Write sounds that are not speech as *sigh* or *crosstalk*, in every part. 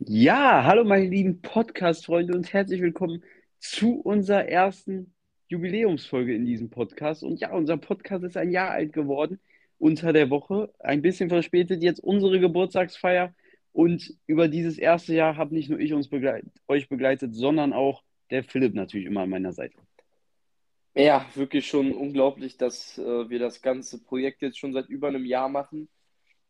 Ja, hallo meine lieben Podcast-Freunde und herzlich willkommen zu unserer ersten Jubiläumsfolge in diesem Podcast. Und ja, unser Podcast ist ein Jahr alt geworden, unter der Woche, ein bisschen verspätet jetzt unsere Geburtstagsfeier. Und über dieses erste Jahr habe nicht nur ich uns begleit euch begleitet, sondern auch der Philipp natürlich immer an meiner Seite. Ja, wirklich schon unglaublich, dass äh, wir das ganze Projekt jetzt schon seit über einem Jahr machen.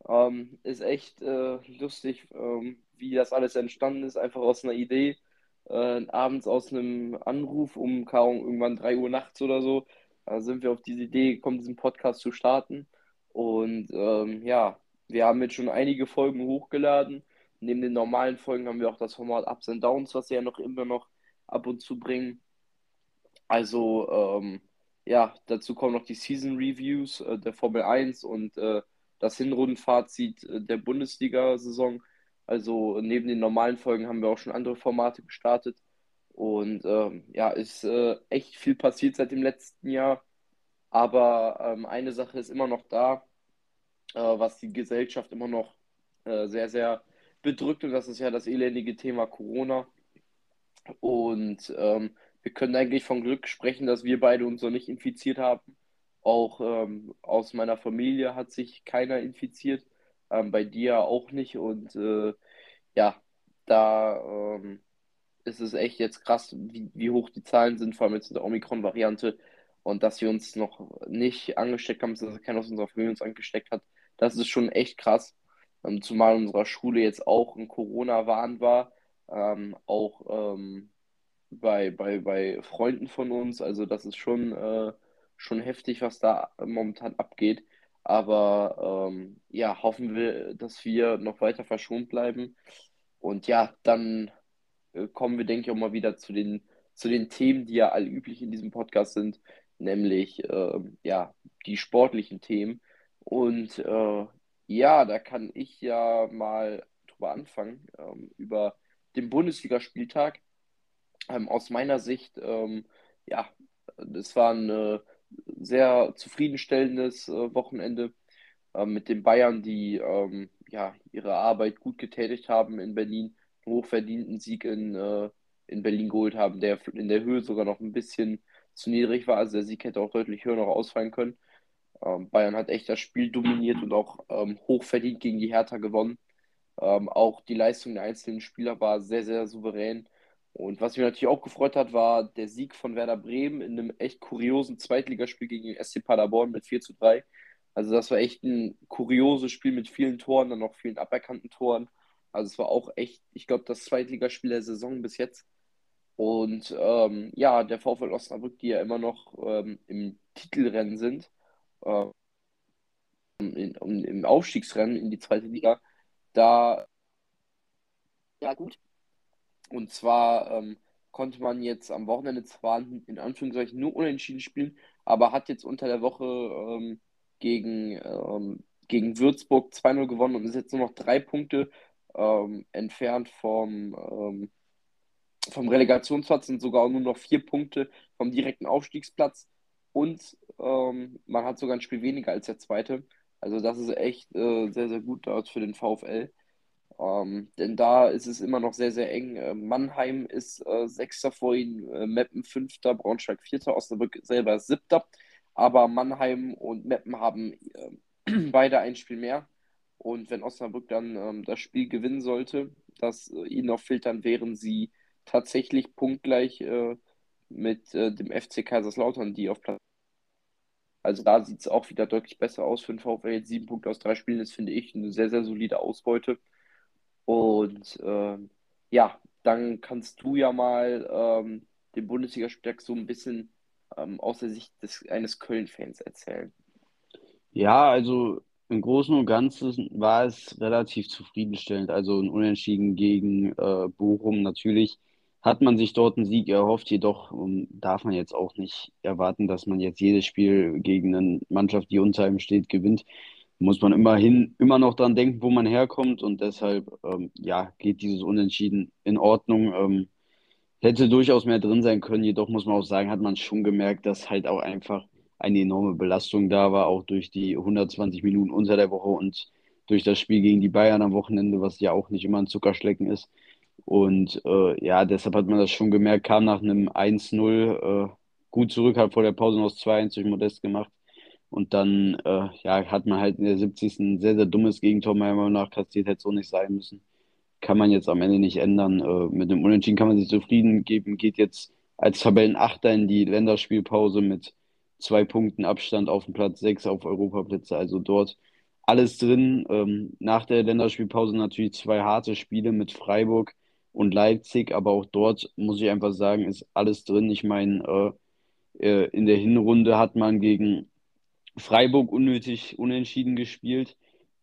Ähm, ist echt äh, lustig, ähm, wie das alles entstanden ist, einfach aus einer Idee, äh, abends aus einem Anruf um kaum irgendwann 3 Uhr nachts oder so, da sind wir auf diese Idee gekommen, diesen Podcast zu starten. Und ähm, ja, wir haben jetzt schon einige Folgen hochgeladen. Neben den normalen Folgen haben wir auch das Format Ups and Downs, was wir ja noch immer noch ab und zu bringen. Also, ähm, ja, dazu kommen noch die Season Reviews äh, der Formel 1 und äh, das Hinrundenfazit äh, der Bundesliga-Saison. Also neben den normalen Folgen haben wir auch schon andere Formate gestartet. Und ähm, ja, ist äh, echt viel passiert seit dem letzten Jahr. Aber ähm, eine Sache ist immer noch da, äh, was die Gesellschaft immer noch äh, sehr, sehr bedrückt. Und das ist ja das elendige Thema Corona. Und ähm, wir können eigentlich von Glück sprechen, dass wir beide uns noch nicht infiziert haben. Auch ähm, aus meiner Familie hat sich keiner infiziert ähm, bei dir auch nicht. Und äh, ja, da ähm, ist es echt jetzt krass, wie, wie hoch die Zahlen sind, vor allem jetzt in der Omikron-Variante. Und dass wir uns noch nicht angesteckt haben, dass keiner aus unserer Familie uns angesteckt hat, das ist schon echt krass. Ähm, zumal in unserer Schule jetzt auch ein Corona-Wahn war, ähm, auch ähm, bei, bei, bei Freunden von uns. Also das ist schon, äh, schon heftig, was da momentan abgeht. Aber ähm, ja, hoffen wir, dass wir noch weiter verschont bleiben. Und ja, dann äh, kommen wir, denke ich, auch mal wieder zu den, zu den Themen, die ja allüblich in diesem Podcast sind, nämlich äh, ja, die sportlichen Themen. Und äh, ja, da kann ich ja mal drüber anfangen, ähm, über den Bundesligaspieltag. Ähm, aus meiner Sicht, ähm, ja, das war ein sehr zufriedenstellendes äh, Wochenende äh, mit den Bayern, die ähm, ja, ihre Arbeit gut getätigt haben in Berlin, einen hochverdienten Sieg in, äh, in Berlin geholt haben, der in der Höhe sogar noch ein bisschen zu niedrig war. Also der Sieg hätte auch deutlich höher noch ausfallen können. Ähm, Bayern hat echt das Spiel dominiert und auch ähm, hochverdient gegen die Hertha gewonnen. Ähm, auch die Leistung der einzelnen Spieler war sehr, sehr souverän. Und was mich natürlich auch gefreut hat, war der Sieg von Werder Bremen in einem echt kuriosen Zweitligaspiel gegen den SC Paderborn mit 4 zu 3. Also das war echt ein kurioses Spiel mit vielen Toren, dann noch vielen aberkannten Toren. Also es war auch echt, ich glaube, das Zweitligaspiel der Saison bis jetzt. Und ähm, ja, der VfL Osnabrück, die ja immer noch ähm, im Titelrennen sind, äh, in, in, im Aufstiegsrennen in die zweite Liga, da ja gut, und zwar ähm, konnte man jetzt am Wochenende zwar in Anführungszeichen nur unentschieden spielen, aber hat jetzt unter der Woche ähm, gegen, ähm, gegen Würzburg 2-0 gewonnen und ist jetzt nur noch drei Punkte ähm, entfernt vom, ähm, vom Relegationsplatz, sind sogar nur noch vier Punkte vom direkten Aufstiegsplatz und ähm, man hat sogar ein Spiel weniger als der zweite. Also das ist echt äh, sehr, sehr gut für den VfL. Ähm, denn da ist es immer noch sehr, sehr eng. Äh, Mannheim ist äh, Sechster vor ihnen, äh, Meppen Fünfter, Braunschweig Vierter, Osnabrück selber Siebter. Aber Mannheim und Meppen haben äh, *clears throat* beide ein Spiel mehr. Und wenn Osnabrück dann ähm, das Spiel gewinnen sollte, das äh, ihnen noch dann wären sie tatsächlich punktgleich äh, mit dem FC Kaiserslautern, die auf Platz. Also da sieht es auch wieder deutlich besser aus für den VfL. Jetzt sieben Punkte aus drei Spielen ist, finde ich, eine sehr, sehr solide Ausbeute. Und ähm, ja, dann kannst du ja mal ähm, den Bundesligaspieltag so ein bisschen ähm, aus der Sicht des, eines Köln-Fans erzählen. Ja, also im Großen und Ganzen war es relativ zufriedenstellend. Also ein Unentschieden gegen äh, Bochum natürlich hat man sich dort einen Sieg erhofft. Jedoch um, ähm, darf man jetzt auch nicht erwarten, dass man jetzt jedes Spiel gegen eine Mannschaft, die unter einem steht, gewinnt. Muss man immerhin immer noch dran denken, wo man herkommt. Und deshalb ähm, ja, geht dieses Unentschieden in Ordnung. Ähm, hätte durchaus mehr drin sein können. Jedoch muss man auch sagen, hat man schon gemerkt, dass halt auch einfach eine enorme Belastung da war, auch durch die 120 Minuten unter der Woche und durch das Spiel gegen die Bayern am Wochenende, was ja auch nicht immer ein Zuckerschlecken ist. Und äh, ja, deshalb hat man das schon gemerkt, kam nach einem 1-0 äh, gut zurück, hat vor der Pause noch 2-1 durch Modest gemacht. Und dann äh, ja, hat man halt in der 70. ein sehr, sehr dummes Gegentor meiner Meinung nach kassiert, hätte so nicht sein müssen. Kann man jetzt am Ende nicht ändern. Äh, mit dem Unentschieden kann man sich zufrieden geben, geht jetzt als Tabellenachter in die Länderspielpause mit zwei Punkten Abstand auf dem Platz 6 auf Europaplätze. Also dort alles drin. Ähm, nach der Länderspielpause natürlich zwei harte Spiele mit Freiburg und Leipzig, aber auch dort muss ich einfach sagen, ist alles drin. Ich meine, äh, äh, in der Hinrunde hat man gegen Freiburg unnötig unentschieden gespielt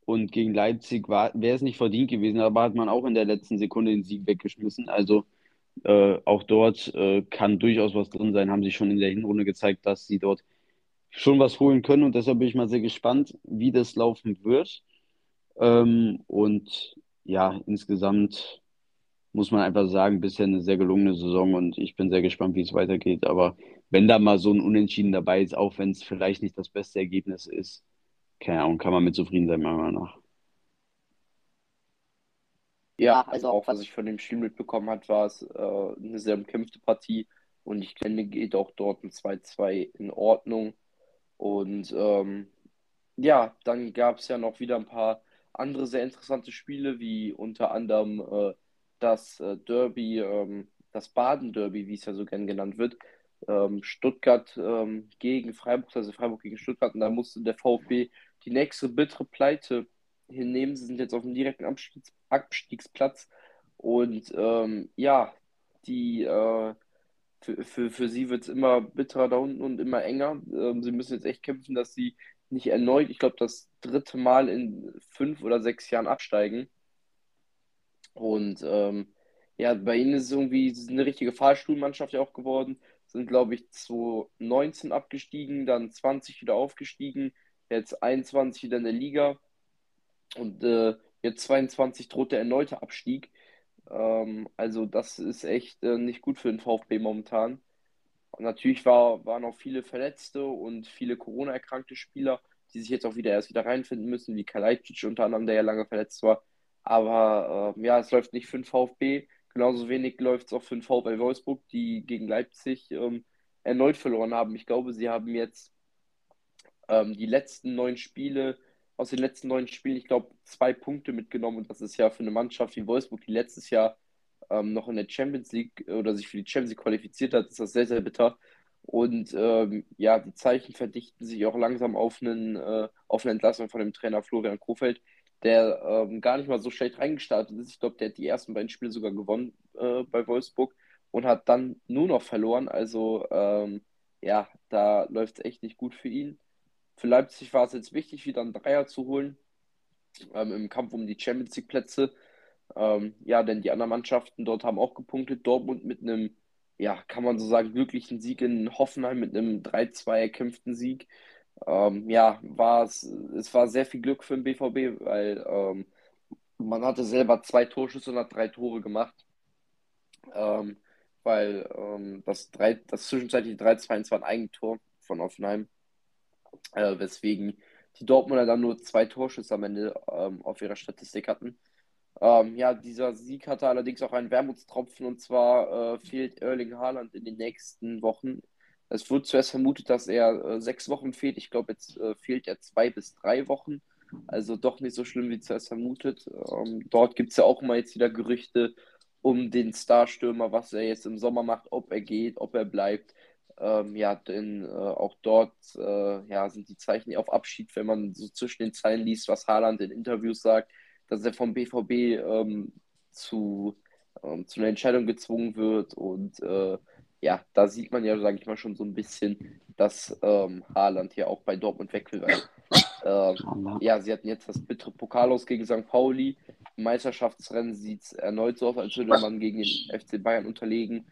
und gegen Leipzig wäre es nicht verdient gewesen, aber hat man auch in der letzten Sekunde den Sieg weggeschmissen. Also äh, auch dort äh, kann durchaus was drin sein, haben sie schon in der Hinrunde gezeigt, dass sie dort schon was holen können und deshalb bin ich mal sehr gespannt, wie das laufen wird. Ähm, und ja, insgesamt muss man einfach sagen, bisher eine sehr gelungene Saison und ich bin sehr gespannt, wie es weitergeht. Aber wenn da mal so ein Unentschieden dabei ist, auch wenn es vielleicht nicht das beste Ergebnis ist, keine Ahnung, kann man mit zufrieden sein, meiner Meinung nach. Ja, also auch was ich von dem Spiel mitbekommen habe, war es äh, eine sehr umkämpfte Partie und ich finde, geht auch dort ein 2-2 in Ordnung. Und ähm, ja, dann gab es ja noch wieder ein paar andere sehr interessante Spiele, wie unter anderem äh, das äh, Derby, ähm, das Baden-Derby, wie es ja so gern genannt wird. Ähm, Stuttgart ähm, gegen Freiburg, also Freiburg gegen Stuttgart. Und da musste der VfB die nächste bittere Pleite hinnehmen. Sie sind jetzt auf dem direkten Abstiegs Abstiegsplatz. Und ähm, ja, die äh, für, für, für sie wird es immer bitterer da unten und immer enger. Ähm, sie müssen jetzt echt kämpfen, dass sie nicht erneut, ich glaube, das dritte Mal in fünf oder sechs Jahren absteigen. Und ähm, ja, bei ihnen ist es irgendwie eine richtige Fahrstuhlmannschaft ja auch geworden. Sind, glaube ich, 2019 abgestiegen, dann 20 wieder aufgestiegen, jetzt 21 wieder in der Liga. Und äh, jetzt 22 droht der erneute Abstieg. Ähm, also das ist echt äh, nicht gut für den VfB momentan. Und natürlich war, waren auch viele Verletzte und viele Corona-erkrankte Spieler, die sich jetzt auch wieder erst wieder reinfinden müssen, wie Kalajdzic unter anderem, der ja lange verletzt war. Aber äh, ja, es läuft nicht für den VfB. Genauso wenig läuft es auch für den VfL Wolfsburg, die gegen Leipzig ähm, erneut verloren haben. Ich glaube, sie haben jetzt ähm, die letzten neun Spiele aus den letzten neun Spielen, ich glaube, zwei Punkte mitgenommen. Und das ist ja für eine Mannschaft wie Wolfsburg, die letztes Jahr ähm, noch in der Champions League oder sich für die Champions League qualifiziert hat, ist das sehr, sehr bitter. Und ähm, ja, die Zeichen verdichten sich auch langsam auf, einen, äh, auf eine Entlassung von dem Trainer Florian Kofeld, der ähm, gar nicht mal so schlecht reingestartet ist. Ich glaube, der hat die ersten beiden Spiele sogar gewonnen äh, bei Wolfsburg und hat dann nur noch verloren. Also ähm, ja, da läuft es echt nicht gut für ihn. Für Leipzig war es jetzt wichtig, wieder einen Dreier zu holen ähm, im Kampf um die Champions League Plätze. Ähm, ja, denn die anderen Mannschaften dort haben auch gepunktet. Dortmund mit einem, ja, kann man so sagen, glücklichen Sieg in Hoffenheim mit einem 3-2 erkämpften Sieg. Ähm, ja, war es, es war sehr viel Glück für den BVB, weil ähm, man hatte selber zwei Torschüsse und hat drei Tore gemacht. Ähm, weil ähm, das, 3, das zwischenzeitliche 3-2 war ein Eigentor von Hoffenheim äh, weswegen die Dortmunder dann nur zwei Torschüsse am Ende ähm, auf ihrer Statistik hatten. Ähm, ja, dieser Sieg hatte allerdings auch einen Wermutstropfen und zwar äh, fehlt Erling Haaland in den nächsten Wochen. Es wird zuerst vermutet, dass er äh, sechs Wochen fehlt. Ich glaube, jetzt äh, fehlt er zwei bis drei Wochen. Also doch nicht so schlimm wie zuerst vermutet. Ähm, dort gibt es ja auch mal jetzt wieder Gerüchte um den Starstürmer, was er jetzt im Sommer macht, ob er geht, ob er bleibt. Ähm, ja, denn äh, auch dort äh, ja, sind die Zeichen auf Abschied, wenn man so zwischen den Zeilen liest, was Haaland in Interviews sagt, dass er vom BVB ähm, zu, ähm, zu einer Entscheidung gezwungen wird. Und äh, ja, da sieht man ja, sage ich mal, schon so ein bisschen, dass ähm, Haaland hier auch bei Dortmund weg will. Weil, ähm, ja, sie hatten jetzt das bittere Pokal aus gegen St. Pauli. Im Meisterschaftsrennen sieht es erneut so aus, als würde man gegen den FC Bayern unterlegen.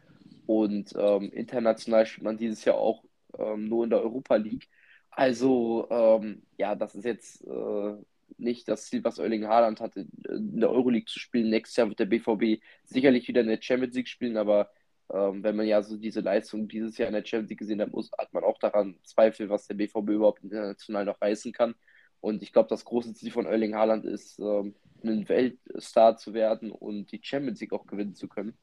Und ähm, international spielt man dieses Jahr auch ähm, nur in der Europa League. Also, ähm, ja, das ist jetzt äh, nicht das Ziel, was Erling Haaland hatte, in der Euroleague zu spielen. Nächstes Jahr wird der BVB sicherlich wieder in der Champions League spielen, aber ähm, wenn man ja so diese Leistung dieses Jahr in der Champions League gesehen hat, muss, hat man auch daran Zweifel, was der BVB überhaupt international noch reißen kann. Und ich glaube, das große Ziel von Erling Haaland ist, ähm, ein Weltstar zu werden und die Champions League auch gewinnen zu können.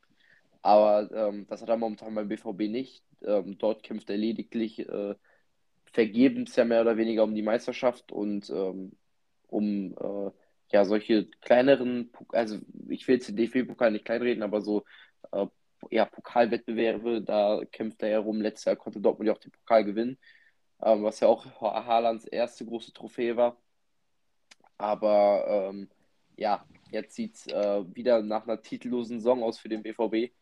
Aber ähm, das hat er momentan beim BVB nicht. Ähm, dort kämpft er lediglich äh, vergebens ja mehr oder weniger um die Meisterschaft und ähm, um äh, ja solche kleineren, also ich will jetzt den DFB-Pokal nicht kleinreden, aber so äh, ja, Pokalwettbewerbe, da kämpft er herum. Letztes Jahr konnte Dortmund ja auch den Pokal gewinnen, ähm, was ja auch Haalands erste große Trophäe war. Aber ähm, ja, jetzt sieht es äh, wieder nach einer titellosen Saison aus für den BVB.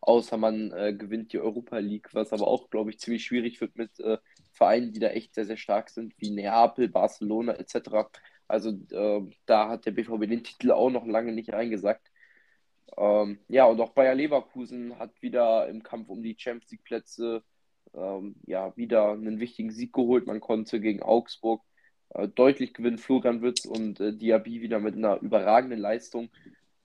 Außer man äh, gewinnt die Europa League, was aber auch, glaube ich, ziemlich schwierig wird mit äh, Vereinen, die da echt sehr, sehr stark sind, wie Neapel, Barcelona etc. Also äh, da hat der BVB den Titel auch noch lange nicht reingesagt. Ähm, ja, und auch Bayer Leverkusen hat wieder im Kampf um die Champions League Plätze ähm, ja, wieder einen wichtigen Sieg geholt. Man konnte gegen Augsburg äh, deutlich gewinnen. Florian Witz und äh, Diaby wieder mit einer überragenden Leistung.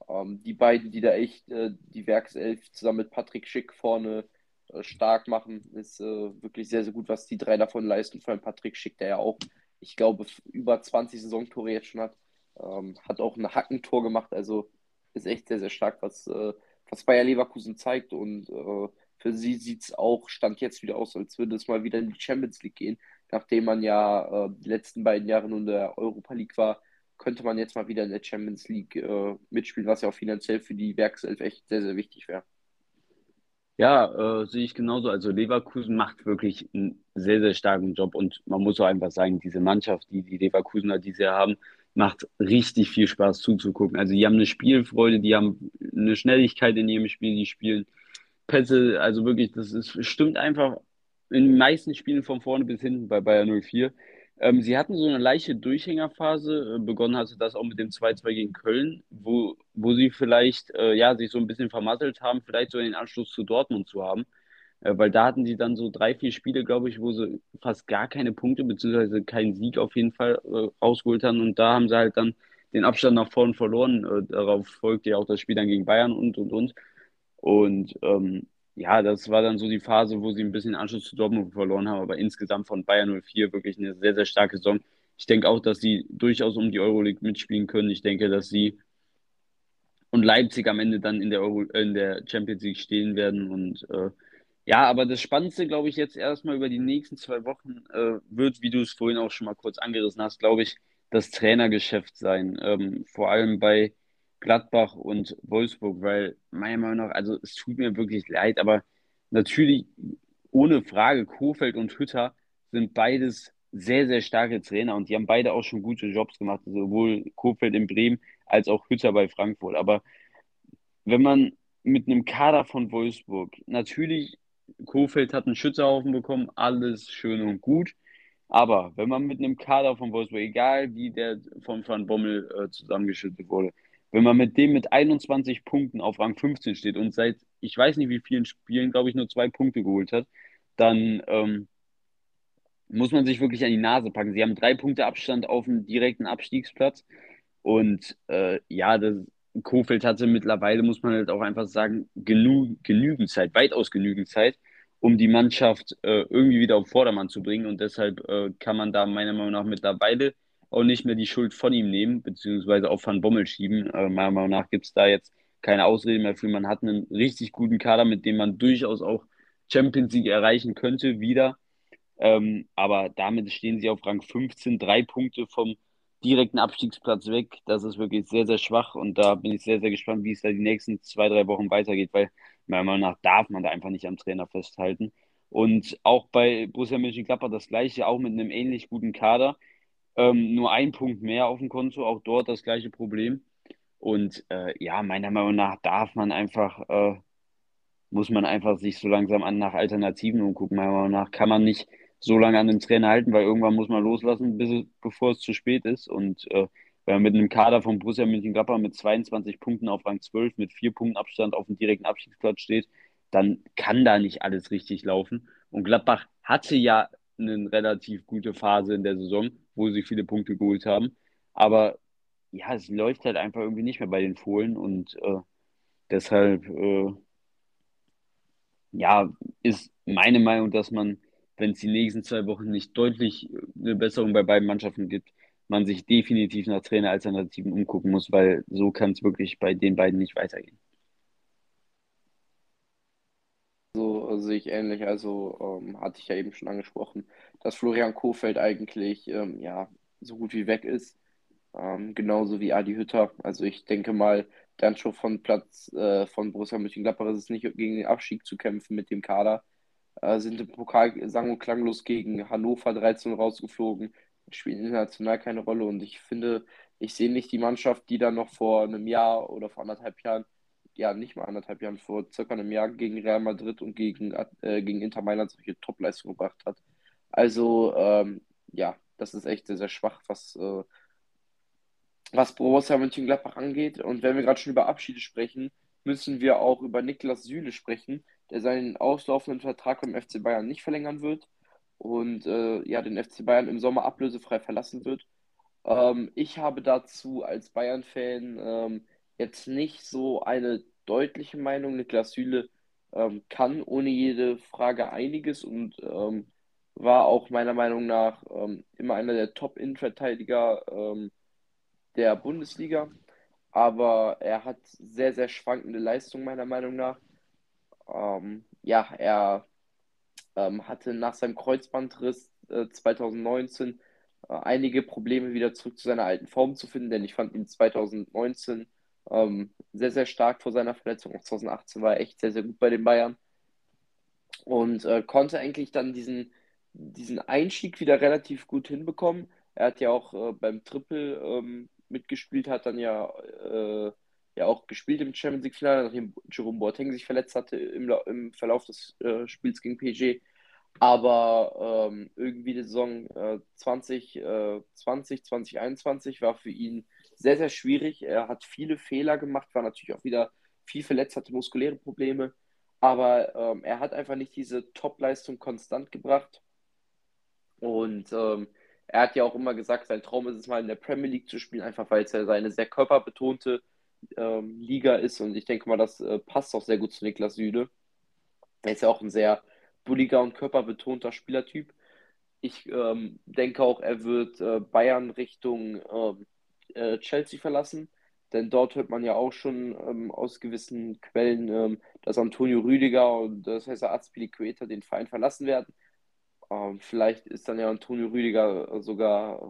Ähm, die beiden, die da echt äh, die Werkself zusammen mit Patrick Schick vorne äh, stark machen, ist äh, wirklich sehr, sehr gut, was die drei davon leisten. Vor allem Patrick Schick, der ja auch, ich glaube, über 20 Saisontore jetzt schon hat. Ähm, hat auch ein Hackentor gemacht, also ist echt sehr, sehr stark, was, äh, was Bayer Leverkusen zeigt. Und äh, für sie sieht es auch, stand jetzt wieder aus, als würde es mal wieder in die Champions League gehen. Nachdem man ja äh, die letzten beiden Jahre nur in der Europa League war, könnte man jetzt mal wieder in der Champions League äh, mitspielen, was ja auch finanziell für die Werkself echt sehr, sehr wichtig wäre. Ja, äh, sehe ich genauso. Also Leverkusen macht wirklich einen sehr, sehr starken Job und man muss auch einfach sagen, diese Mannschaft, die die Leverkusener diese haben, macht richtig viel Spaß zuzugucken. Also die haben eine Spielfreude, die haben eine Schnelligkeit in ihrem Spiel, die spielen Pässe, also wirklich, das ist, stimmt einfach in den meisten Spielen von vorne bis hinten bei Bayern 04. Ähm, sie hatten so eine leichte Durchhängerphase. Äh, begonnen hatte das auch mit dem 2-2 gegen Köln, wo, wo sie vielleicht äh, ja, sich so ein bisschen vermasselt haben, vielleicht so den Anschluss zu Dortmund zu haben. Äh, weil da hatten sie dann so drei, vier Spiele, glaube ich, wo sie fast gar keine Punkte, beziehungsweise keinen Sieg auf jeden Fall äh, rausgeholt haben. Und da haben sie halt dann den Abstand nach vorn verloren. Äh, darauf folgte ja auch das Spiel dann gegen Bayern und, und, und. Und ähm, ja, das war dann so die Phase, wo sie ein bisschen Anschluss zu Dortmund verloren haben, aber insgesamt von Bayern 04 wirklich eine sehr, sehr starke Saison. Ich denke auch, dass sie durchaus um die Euroleague mitspielen können. Ich denke, dass sie und Leipzig am Ende dann in der, Euro, in der Champions League stehen werden. Und äh, ja, aber das Spannendste, glaube ich, jetzt erstmal über die nächsten zwei Wochen äh, wird, wie du es vorhin auch schon mal kurz angerissen hast, glaube ich, das Trainergeschäft sein. Ähm, vor allem bei Gladbach und Wolfsburg, weil meiner Meinung nach, also es tut mir wirklich leid, aber natürlich ohne Frage, Kofeld und Hütter sind beides sehr, sehr starke Trainer und die haben beide auch schon gute Jobs gemacht, sowohl Kofeld in Bremen als auch Hütter bei Frankfurt. Aber wenn man mit einem Kader von Wolfsburg, natürlich, Kofeld hat einen Schützerhaufen bekommen, alles schön und gut. Aber wenn man mit einem Kader von Wolfsburg, egal wie der von Van Bommel äh, zusammengeschüttet wurde, wenn man mit dem mit 21 Punkten auf Rang 15 steht und seit ich weiß nicht wie vielen Spielen, glaube ich, nur zwei Punkte geholt hat, dann ähm, muss man sich wirklich an die Nase packen. Sie haben drei Punkte Abstand auf dem direkten Abstiegsplatz. Und äh, ja, das, Kofeld hatte mittlerweile, muss man halt auch einfach sagen, genug, genügend Zeit, weitaus genügend Zeit, um die Mannschaft äh, irgendwie wieder auf Vordermann zu bringen. Und deshalb äh, kann man da meiner Meinung nach mittlerweile auch nicht mehr die Schuld von ihm nehmen, beziehungsweise auf Van Bommel schieben. Äh, meiner Meinung nach gibt es da jetzt keine Ausrede mehr für. Man hat einen richtig guten Kader, mit dem man durchaus auch Champions League erreichen könnte, wieder. Ähm, aber damit stehen sie auf Rang 15, drei Punkte vom direkten Abstiegsplatz weg. Das ist wirklich sehr, sehr schwach und da bin ich sehr, sehr gespannt, wie es da die nächsten zwei, drei Wochen weitergeht, weil meiner Meinung nach darf man da einfach nicht am Trainer festhalten. Und auch bei Borussia Mönchengladbach das gleiche, auch mit einem ähnlich guten Kader. Ähm, nur ein Punkt mehr auf dem Konto, auch dort das gleiche Problem. Und äh, ja, meiner Meinung nach darf man einfach, äh, muss man einfach sich so langsam an nach Alternativen umgucken. Meiner Meinung nach kann man nicht so lange an den Trainer halten, weil irgendwann muss man loslassen, bis, bevor es zu spät ist. Und äh, mit einem Kader von Borussia Mönchengladbach mit 22 Punkten auf Rang 12 mit vier Punkten Abstand auf dem direkten Abstiegsplatz steht, dann kann da nicht alles richtig laufen. Und Gladbach hatte ja eine relativ gute Phase in der Saison, wo sie viele Punkte geholt haben. Aber ja, es läuft halt einfach irgendwie nicht mehr bei den Fohlen und äh, deshalb äh, ja, ist meine Meinung, dass man, wenn es die nächsten zwei Wochen nicht deutlich eine Besserung bei beiden Mannschaften gibt, man sich definitiv nach Traineralternativen umgucken muss, weil so kann es wirklich bei den beiden nicht weitergehen. So sehe ich ähnlich. Also ähm, hatte ich ja eben schon angesprochen, dass Florian Kohfeldt eigentlich ähm, ja, so gut wie weg ist. Ähm, genauso wie Adi Hütter. Also ich denke mal, dann schon von Platz äh, von Borussia Mönchengladbach ist es nicht gegen den Abstieg zu kämpfen mit dem Kader. Äh, sind im Pokal sang- und klanglos gegen Hannover 13 rausgeflogen, spielen international keine Rolle und ich finde, ich sehe nicht die Mannschaft, die dann noch vor einem Jahr oder vor anderthalb Jahren, ja nicht mal anderthalb Jahren, vor circa einem Jahr gegen Real Madrid und gegen, äh, gegen Inter Mailand solche Topleistungen gebracht hat. Also ähm, ja, das ist echt sehr, sehr schwach, was äh, was Borussia Mönchengladbach angeht. Und wenn wir gerade schon über Abschiede sprechen, müssen wir auch über Niklas Süle sprechen, der seinen auslaufenden Vertrag beim FC Bayern nicht verlängern wird und äh, ja, den FC Bayern im Sommer ablösefrei verlassen wird. Ähm, ich habe dazu als Bayern-Fan ähm, jetzt nicht so eine deutliche Meinung. Niklas Süle ähm, kann ohne jede Frage einiges und ähm, war auch meiner Meinung nach ähm, immer einer der Top-Innenverteidiger ähm, der Bundesliga, aber er hat sehr, sehr schwankende Leistungen meiner Meinung nach. Ja, er ähm, hatte nach seinem Kreuzbandriss äh, 2019 äh, einige Probleme, wieder zurück zu seiner alten Form zu finden, denn ich fand ihn 2019 ähm, sehr, sehr stark vor seiner Verletzung. Auch 2018 war er echt sehr, sehr gut bei den Bayern und äh, konnte eigentlich dann diesen, diesen Einstieg wieder relativ gut hinbekommen. Er hat ja auch äh, beim Triple ähm, mitgespielt hat, dann ja, äh, ja auch gespielt im Champions League-Finale, nachdem Jerome Boateng sich verletzt hatte im, im Verlauf des äh, Spiels gegen PSG. Aber ähm, irgendwie die Saison äh, 2020, äh, 2021 war für ihn sehr, sehr schwierig. Er hat viele Fehler gemacht, war natürlich auch wieder viel verletzt, hatte muskuläre Probleme. Aber ähm, er hat einfach nicht diese Top-Leistung konstant gebracht. Und ähm, er hat ja auch immer gesagt, sein Traum ist es mal in der Premier League zu spielen, einfach weil es ja seine sehr körperbetonte ähm, Liga ist. Und ich denke mal, das äh, passt auch sehr gut zu Niklas Süde. Er ist ja auch ein sehr bulliger und körperbetonter Spielertyp. Ich ähm, denke auch, er wird äh, Bayern Richtung ähm, äh, Chelsea verlassen, denn dort hört man ja auch schon ähm, aus gewissen Quellen, ähm, dass Antonio Rüdiger und das heißt Azpilicueta den Verein verlassen werden. Ähm, vielleicht ist dann ja Antonio Rüdiger sogar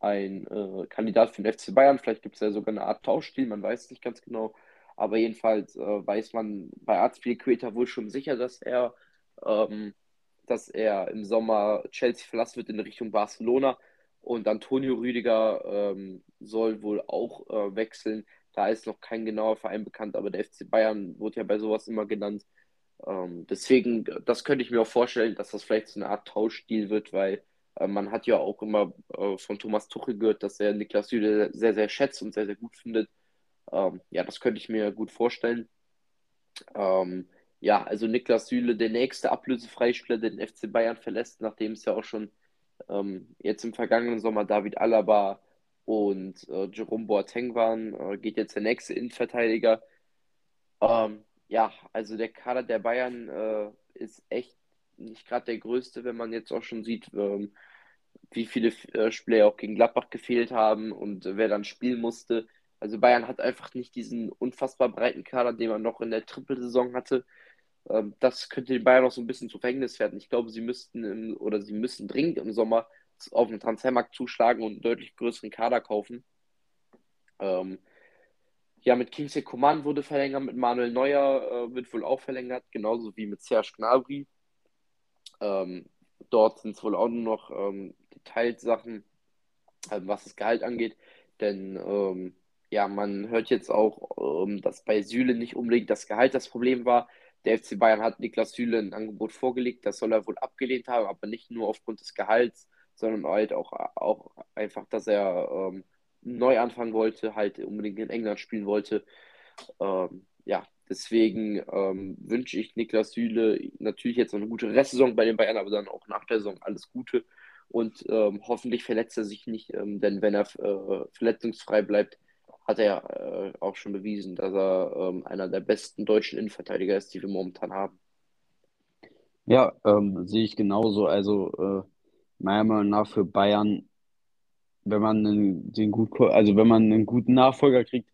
ein äh, Kandidat für den FC Bayern. Vielleicht gibt es ja sogar eine Art Tauschstil, man weiß nicht ganz genau. Aber jedenfalls äh, weiß man bei Azpilicueta wohl schon sicher, dass er, ähm, dass er im Sommer Chelsea verlassen wird in Richtung Barcelona. Und Antonio Rüdiger ähm, soll wohl auch äh, wechseln. Da ist noch kein genauer Verein bekannt, aber der FC Bayern wurde ja bei sowas immer genannt. Ähm, deswegen, das könnte ich mir auch vorstellen, dass das vielleicht so eine Art Tauschstil wird, weil man hat ja auch immer äh, von Thomas Tuchel gehört, dass er Niklas Süle sehr, sehr schätzt und sehr, sehr gut findet. Ähm, ja, das könnte ich mir gut vorstellen. Ähm, ja, also Niklas Süle, der nächste ablösefreie Spieler, den FC Bayern verlässt, nachdem es ja auch schon ähm, jetzt im vergangenen Sommer David Alaba und äh, Jerome Boateng waren, äh, geht jetzt der nächste Innenverteidiger. Ja, also der Kader der Bayern äh, ist echt nicht gerade der größte, wenn man jetzt auch schon sieht, ähm, wie viele äh, Spieler auch gegen Gladbach gefehlt haben und äh, wer dann spielen musste. Also Bayern hat einfach nicht diesen unfassbar breiten Kader, den man noch in der Trippelsaison hatte. Ähm, das könnte den Bayern auch so ein bisschen zu Verhängnis werden. Ich glaube, sie müssten im, oder sie müssen dringend im Sommer auf den Transfermarkt zuschlagen und einen deutlich größeren Kader kaufen. Ähm, ja, mit Kingsley Coman wurde verlängert, mit Manuel Neuer äh, wird wohl auch verlängert, genauso wie mit Serge Gnabry. Ähm, dort sind es wohl auch nur noch ähm, Detailsachen, äh, was das Gehalt angeht. Denn ähm, ja, man hört jetzt auch, ähm, dass bei Süle nicht unbedingt das Gehalt das Problem war. Der FC Bayern hat Niklas Süle ein Angebot vorgelegt, das soll er wohl abgelehnt haben, aber nicht nur aufgrund des Gehalts, sondern halt auch, auch einfach, dass er ähm, neu anfangen wollte, halt unbedingt in England spielen wollte. Ähm, ja, deswegen ähm, wünsche ich Niklas Süle natürlich jetzt noch eine gute Restsaison bei den Bayern, aber dann auch nach der Saison alles Gute. Und ähm, hoffentlich verletzt er sich nicht, ähm, denn wenn er äh, verletzungsfrei bleibt, hat er äh, auch schon bewiesen, dass er ähm, einer der besten deutschen Innenverteidiger ist, die wir momentan haben. Ja, ähm, sehe ich genauso. Also äh, meiner Meinung nach für Bayern, wenn man einen, den gut, also wenn man einen guten Nachfolger kriegt,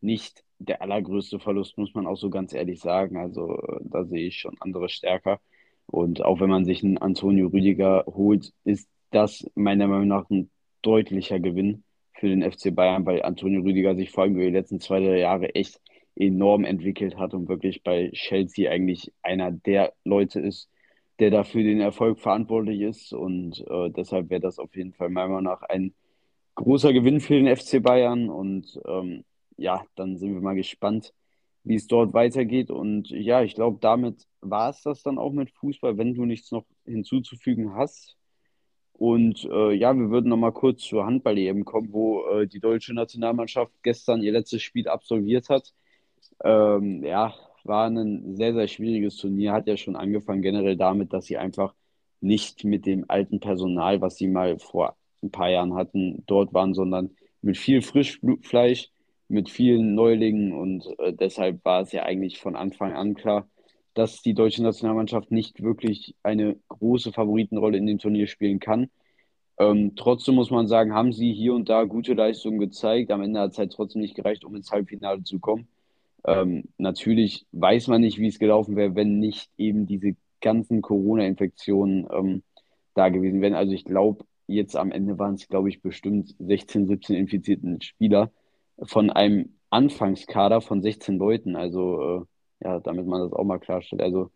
nicht der allergrößte Verlust, muss man auch so ganz ehrlich sagen. Also äh, da sehe ich schon andere stärker. Und auch wenn man sich einen Antonio Rüdiger holt, ist das meiner Meinung nach ein deutlicher Gewinn für den FC Bayern, weil Antonio Rüdiger sich vor allem über die letzten zwei, drei Jahre echt enorm entwickelt hat und wirklich bei Chelsea eigentlich einer der Leute ist, der dafür den Erfolg verantwortlich ist. Und äh, deshalb wäre das auf jeden Fall meiner Meinung nach ein großer Gewinn für den FC Bayern. Und ähm, ja, dann sind wir mal gespannt, wie es dort weitergeht. Und ja, ich glaube, damit war es das dann auch mit Fußball, wenn du nichts noch hinzuzufügen hast. Und äh, ja, wir würden noch mal kurz zur Handball-EM kommen, wo äh, die deutsche Nationalmannschaft gestern ihr letztes Spiel absolviert hat. Ähm, ja, war ein sehr, sehr schwieriges Turnier. Hat ja schon angefangen generell damit, dass sie einfach nicht mit dem alten Personal, was sie mal vor ein paar Jahren hatten, dort waren, sondern mit viel Frischfleisch, mit vielen Neulingen. Und äh, deshalb war es ja eigentlich von Anfang an klar, dass die deutsche Nationalmannschaft nicht wirklich eine große Favoritenrolle in dem Turnier spielen kann. Ähm, trotzdem muss man sagen, haben sie hier und da gute Leistungen gezeigt. Am Ende hat es halt trotzdem nicht gereicht, um ins Halbfinale zu kommen. Ähm, natürlich weiß man nicht, wie es gelaufen wäre, wenn nicht eben diese ganzen Corona-Infektionen ähm, da gewesen wären. Also ich glaube, jetzt am Ende waren es, glaube ich, bestimmt 16, 17 infizierten Spieler von einem Anfangskader von 16 Leuten. Also äh, ja, damit man das auch mal klarstellt. Also,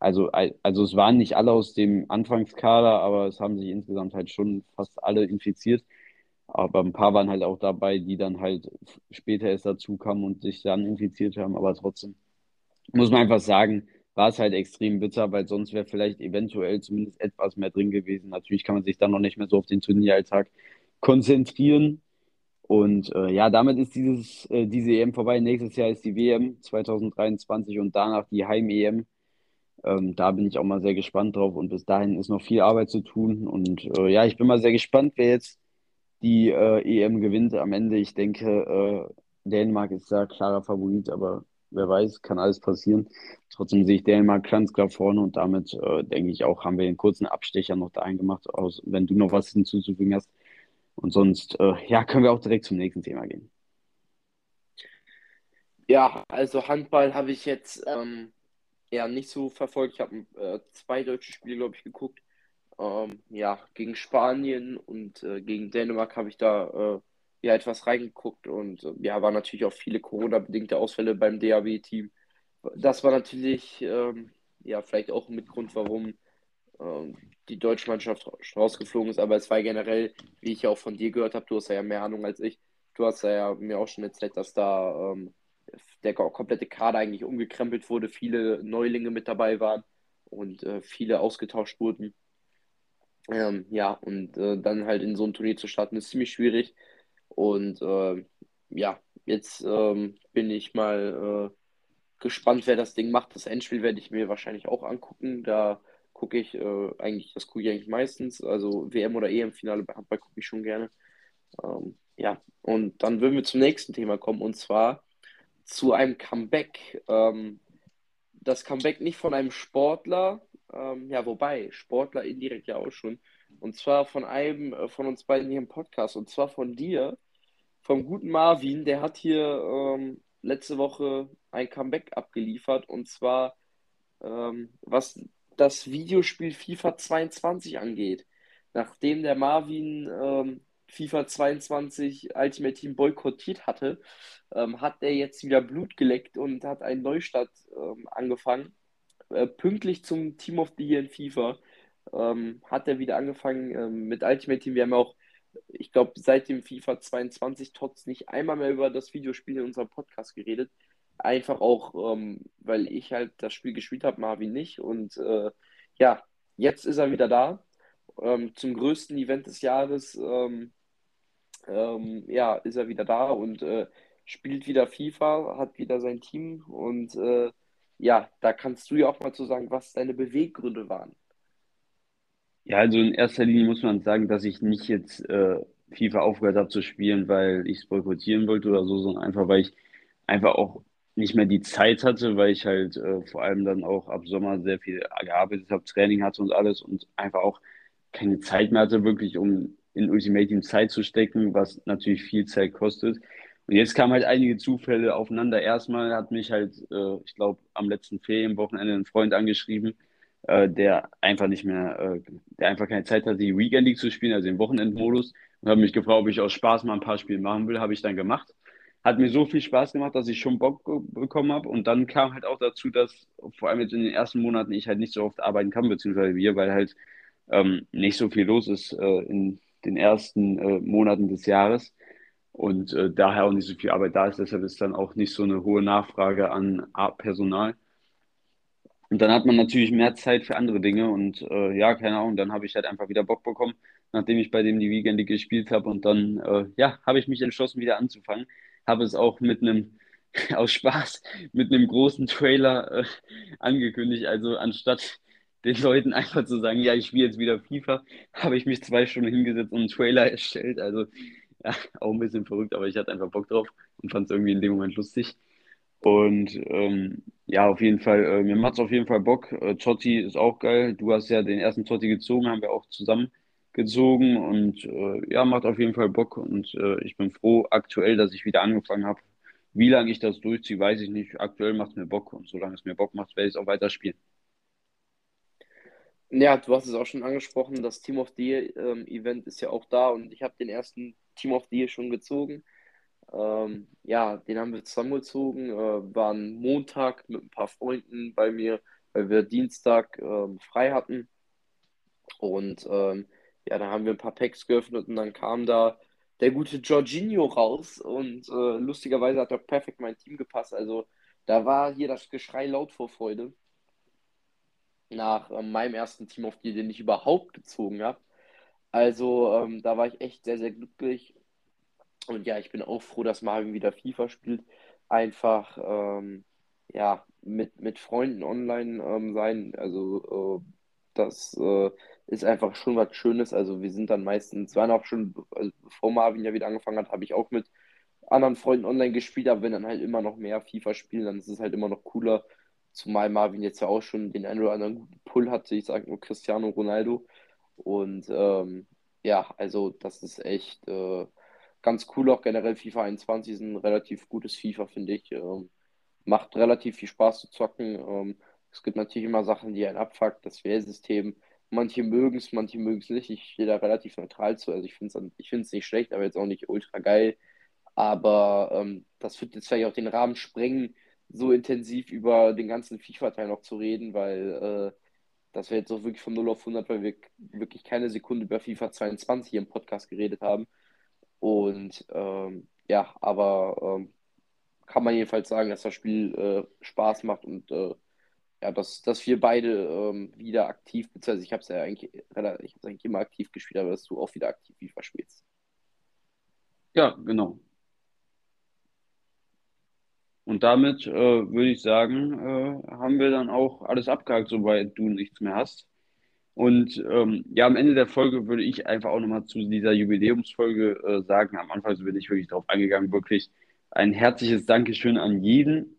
also, also es waren nicht alle aus dem Anfangskader, aber es haben sich insgesamt halt schon fast alle infiziert. Aber ein paar waren halt auch dabei, die dann halt später erst dazu kamen und sich dann infiziert haben. Aber trotzdem muss man einfach sagen, war es halt extrem bitter, weil sonst wäre vielleicht eventuell zumindest etwas mehr drin gewesen. Natürlich kann man sich dann noch nicht mehr so auf den Turnieralltag konzentrieren. Und äh, ja, damit ist dieses, äh, diese EM vorbei. Nächstes Jahr ist die WM 2023 und danach die Heim-EM. Ähm, da bin ich auch mal sehr gespannt drauf und bis dahin ist noch viel Arbeit zu tun. Und äh, ja, ich bin mal sehr gespannt, wer jetzt die äh, EM gewinnt am Ende. Ich denke, äh, Dänemark ist da klarer Favorit, aber wer weiß, kann alles passieren. Trotzdem sehe ich Dänemark ganz klar vorne und damit äh, denke ich auch, haben wir einen kurzen Abstecher noch dahin gemacht, aus, wenn du noch was hinzuzufügen hast. Und sonst, äh, ja, können wir auch direkt zum nächsten Thema gehen. Ja, also Handball habe ich jetzt ähm, eher nicht so verfolgt. Ich habe äh, zwei deutsche Spiele, glaube ich, geguckt. Ähm, ja, gegen Spanien und äh, gegen Dänemark habe ich da äh, ja etwas reingeguckt und äh, ja, waren natürlich auch viele Corona-bedingte Ausfälle beim DAB-Team. Das war natürlich ähm, ja vielleicht auch mit Grund, warum die deutsche Mannschaft rausgeflogen ist, aber es war generell, wie ich ja auch von dir gehört habe, du hast ja mehr Ahnung als ich. Du hast ja mir auch schon erzählt, dass da ähm, der komplette Kader eigentlich umgekrempelt wurde, viele Neulinge mit dabei waren und äh, viele ausgetauscht wurden. Ähm, ja, und äh, dann halt in so ein Turnier zu starten, ist ziemlich schwierig. Und äh, ja, jetzt ähm, bin ich mal äh, gespannt, wer das Ding macht. Das Endspiel werde ich mir wahrscheinlich auch angucken. Da gucke ich äh, eigentlich, das gucke ich eigentlich meistens. Also WM oder EM-Finale bei Handball gucke ich schon gerne. Ähm, ja, und dann würden wir zum nächsten Thema kommen und zwar zu einem Comeback. Ähm, das Comeback nicht von einem Sportler, ähm, ja, wobei, Sportler indirekt ja auch schon. Und zwar von einem äh, von uns beiden hier im Podcast. Und zwar von dir, vom guten Marvin. Der hat hier ähm, letzte Woche ein Comeback abgeliefert. Und zwar, ähm, was das Videospiel FIFA 22 angeht. Nachdem der Marvin ähm, FIFA 22 Ultimate Team boykottiert hatte, ähm, hat er jetzt wieder Blut geleckt und hat einen Neustart ähm, angefangen äh, pünktlich zum Team of the Year in FIFA ähm, hat er wieder angefangen ähm, mit Ultimate Team. Wir haben auch, ich glaube, seit dem FIFA 22 trotz nicht einmal mehr über das Videospiel in unserem Podcast geredet. Einfach auch, ähm, weil ich halt das Spiel gespielt habe, Marvin nicht. Und äh, ja, jetzt ist er wieder da. Ähm, zum größten Event des Jahres. Ähm, ähm, ja, ist er wieder da und äh, spielt wieder FIFA, hat wieder sein Team und äh, ja, da kannst du ja auch mal zu sagen, was deine Beweggründe waren. Ja, also in erster Linie muss man sagen, dass ich nicht jetzt äh, FIFA aufgehört habe zu spielen, weil ich es boykottieren wollte oder so, sondern einfach, weil ich einfach auch nicht mehr die Zeit hatte, weil ich halt äh, vor allem dann auch ab Sommer sehr viel gearbeitet habe, Training hatte und alles und einfach auch keine Zeit mehr hatte, wirklich um in Ultimate Team Zeit zu stecken, was natürlich viel Zeit kostet. Und jetzt kamen halt einige Zufälle aufeinander. Erstmal hat mich halt, äh, ich glaube, am letzten Ferienwochenende ein Freund angeschrieben, äh, der einfach nicht mehr, äh, der einfach keine Zeit hatte, die Weekend League zu spielen, also den Wochenendmodus, und hat mich gefragt, ob ich aus Spaß mal ein paar Spiele machen will. Habe ich dann gemacht. Hat mir so viel Spaß gemacht, dass ich schon Bock bekommen habe. Und dann kam halt auch dazu, dass vor allem jetzt in den ersten Monaten ich halt nicht so oft arbeiten kann, beziehungsweise wir, weil halt ähm, nicht so viel los ist äh, in den ersten äh, Monaten des Jahres und äh, daher auch nicht so viel Arbeit da ist. Deshalb ist dann auch nicht so eine hohe Nachfrage an Personal. Und dann hat man natürlich mehr Zeit für andere Dinge und äh, ja, keine Ahnung, dann habe ich halt einfach wieder Bock bekommen, nachdem ich bei dem die Weekend League gespielt habe und dann, äh, ja, habe ich mich entschlossen, wieder anzufangen. Habe es auch mit einem, *laughs* aus Spaß, mit einem großen Trailer äh, angekündigt. Also anstatt den Leuten einfach zu sagen, ja, ich spiele jetzt wieder FIFA, habe ich mich zwei Stunden hingesetzt und einen Trailer *laughs* erstellt. Also ja, auch ein bisschen verrückt, aber ich hatte einfach Bock drauf und fand es irgendwie in dem Moment lustig. Und ähm, ja, auf jeden Fall, äh, mir macht es auf jeden Fall Bock. Äh, Totti ist auch geil. Du hast ja den ersten Totti gezogen, haben wir auch zusammen gezogen und äh, ja, macht auf jeden Fall Bock. Und äh, ich bin froh aktuell, dass ich wieder angefangen habe. Wie lange ich das durchziehe, weiß ich nicht. Aktuell macht es mir Bock und solange es mir Bock macht, werde ich es auch weiterspielen. Ja, du hast es auch schon angesprochen, das Team of the Year ähm, Event ist ja auch da und ich habe den ersten Team of the Year schon gezogen. Ähm, ja, den haben wir zusammengezogen, äh, waren Montag mit ein paar Freunden bei mir, weil wir Dienstag ähm, frei hatten. Und ähm, ja, dann haben wir ein paar Packs geöffnet und dann kam da der gute Jorginho raus und äh, lustigerweise hat er perfekt mein Team gepasst. Also da war hier das Geschrei laut vor Freude nach äh, meinem ersten Team of the den ich überhaupt gezogen habe. Also ähm, da war ich echt sehr, sehr glücklich. Und ja, ich bin auch froh, dass Marvin wieder FIFA spielt. Einfach, ähm, ja, mit, mit Freunden online ähm, sein. Also äh, das äh, ist einfach schon was Schönes. Also wir sind dann meistens, waren auch schon, also bevor Marvin ja wieder angefangen hat, habe ich auch mit anderen Freunden online gespielt, aber wenn dann halt immer noch mehr FIFA spielen, dann ist es halt immer noch cooler, Zumal Marvin jetzt ja auch schon den einen oder anderen guten Pull hatte. Ich sage nur Cristiano Ronaldo. Und ähm, ja, also das ist echt äh, ganz cool. Auch generell FIFA 21 ist ein relativ gutes FIFA, finde ich. Ähm, macht relativ viel Spaß zu zocken. Ähm, es gibt natürlich immer Sachen, die einen abfuckt. Das Wählsystem. Manche mögen es, manche mögen es nicht. Ich stehe da relativ neutral zu. Also ich finde es ich nicht schlecht, aber jetzt auch nicht ultra geil. Aber ähm, das wird jetzt vielleicht auch den Rahmen sprengen so intensiv über den ganzen FIFA-Teil noch zu reden, weil äh, das wäre jetzt auch wirklich von 0 auf 100, weil wir wirklich keine Sekunde über FIFA 22 hier im Podcast geredet haben. Und ähm, ja, aber ähm, kann man jedenfalls sagen, dass das Spiel äh, Spaß macht und äh, ja, dass, dass wir beide ähm, wieder aktiv, beziehungsweise ich habe es ja eigentlich, ich eigentlich immer aktiv gespielt, aber dass du auch wieder aktiv FIFA spielst. Ja, genau. Und damit äh, würde ich sagen, äh, haben wir dann auch alles abgehakt, soweit du nichts mehr hast. Und ähm, ja, am Ende der Folge würde ich einfach auch nochmal zu dieser Jubiläumsfolge äh, sagen. Am Anfang bin ich wirklich darauf eingegangen, wirklich ein herzliches Dankeschön an jeden,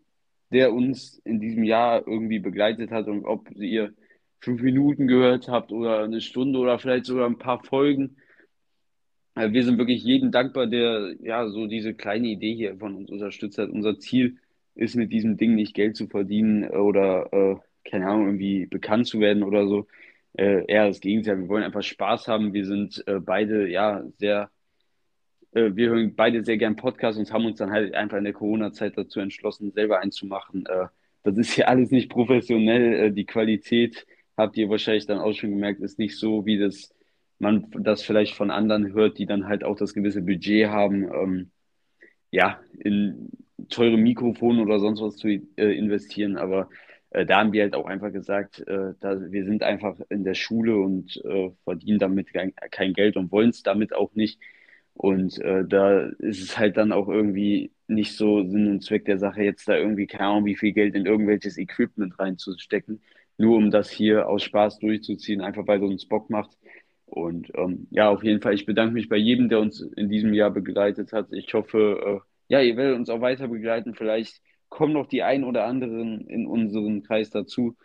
der uns in diesem Jahr irgendwie begleitet hat und ob ihr fünf Minuten gehört habt oder eine Stunde oder vielleicht sogar ein paar Folgen. Äh, wir sind wirklich jedem dankbar, der ja so diese kleine Idee hier von uns unterstützt hat. Unser Ziel ist mit diesem Ding nicht Geld zu verdienen oder äh, keine Ahnung, irgendwie bekannt zu werden oder so. Äh, eher das Gegenteil. Wir wollen einfach Spaß haben. Wir sind äh, beide ja sehr, äh, wir hören beide sehr gern Podcasts und haben uns dann halt einfach in der Corona-Zeit dazu entschlossen, selber einzumachen. das ist ja alles nicht professionell. die Qualität, habt ihr wahrscheinlich dann auch schon gemerkt, ist nicht so, wie das man das vielleicht von anderen hört, die dann halt auch das gewisse Budget haben, ähm, ja, in teure Mikrofone oder sonst was zu äh, investieren. Aber äh, da haben wir halt auch einfach gesagt, äh, wir sind einfach in der Schule und äh, verdienen damit kein Geld und wollen es damit auch nicht. Und äh, da ist es halt dann auch irgendwie nicht so Sinn und Zweck der Sache, jetzt da irgendwie, keine Ahnung, wie viel Geld in irgendwelches Equipment reinzustecken, nur um das hier aus Spaß durchzuziehen, einfach weil es uns Bock macht. Und ähm, ja, auf jeden Fall, ich bedanke mich bei jedem, der uns in diesem Jahr begleitet hat. Ich hoffe, äh, ja, ihr werdet uns auch weiter begleiten. Vielleicht kommen noch die ein oder anderen in unseren Kreis dazu.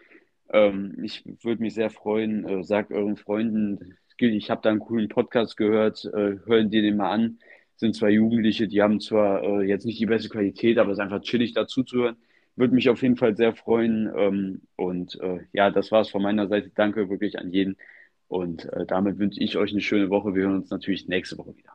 Ähm, ich würde mich sehr freuen. Äh, sagt euren Freunden, ich habe da einen coolen Podcast gehört, äh, hören dir den mal an. Sind zwei Jugendliche, die haben zwar äh, jetzt nicht die beste Qualität, aber es ist einfach chillig dazu zu hören. Würde mich auf jeden Fall sehr freuen. Ähm, und äh, ja, das war es von meiner Seite. Danke wirklich an jeden. Und äh, damit wünsche ich euch eine schöne Woche. Wir hören uns natürlich nächste Woche wieder.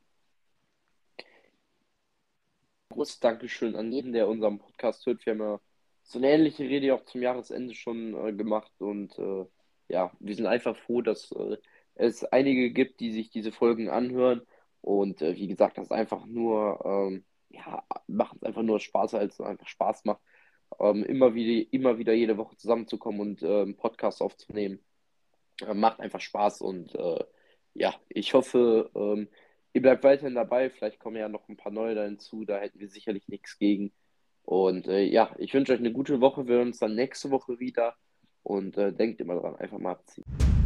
Großes Dankeschön an jeden, der unseren Podcast hört. Wir haben ja so eine ähnliche Rede auch zum Jahresende schon äh, gemacht. Und äh, ja, wir sind einfach froh, dass es einige gibt, die sich diese Folgen anhören. Und äh, wie gesagt, das ist einfach nur, ähm, ja, macht es einfach nur Spaß, als es einfach Spaß macht, ähm, immer, wieder, immer wieder jede Woche zusammenzukommen und äh, einen aufzunehmen. Äh, macht einfach Spaß und äh, ja, ich hoffe, ähm, ihr bleibt weiterhin dabei. Vielleicht kommen ja noch ein paar neue da hinzu, da hätten wir sicherlich nichts gegen. Und äh, ja, ich wünsche euch eine gute Woche. Wir hören uns dann nächste Woche wieder und äh, denkt immer dran, einfach mal abziehen.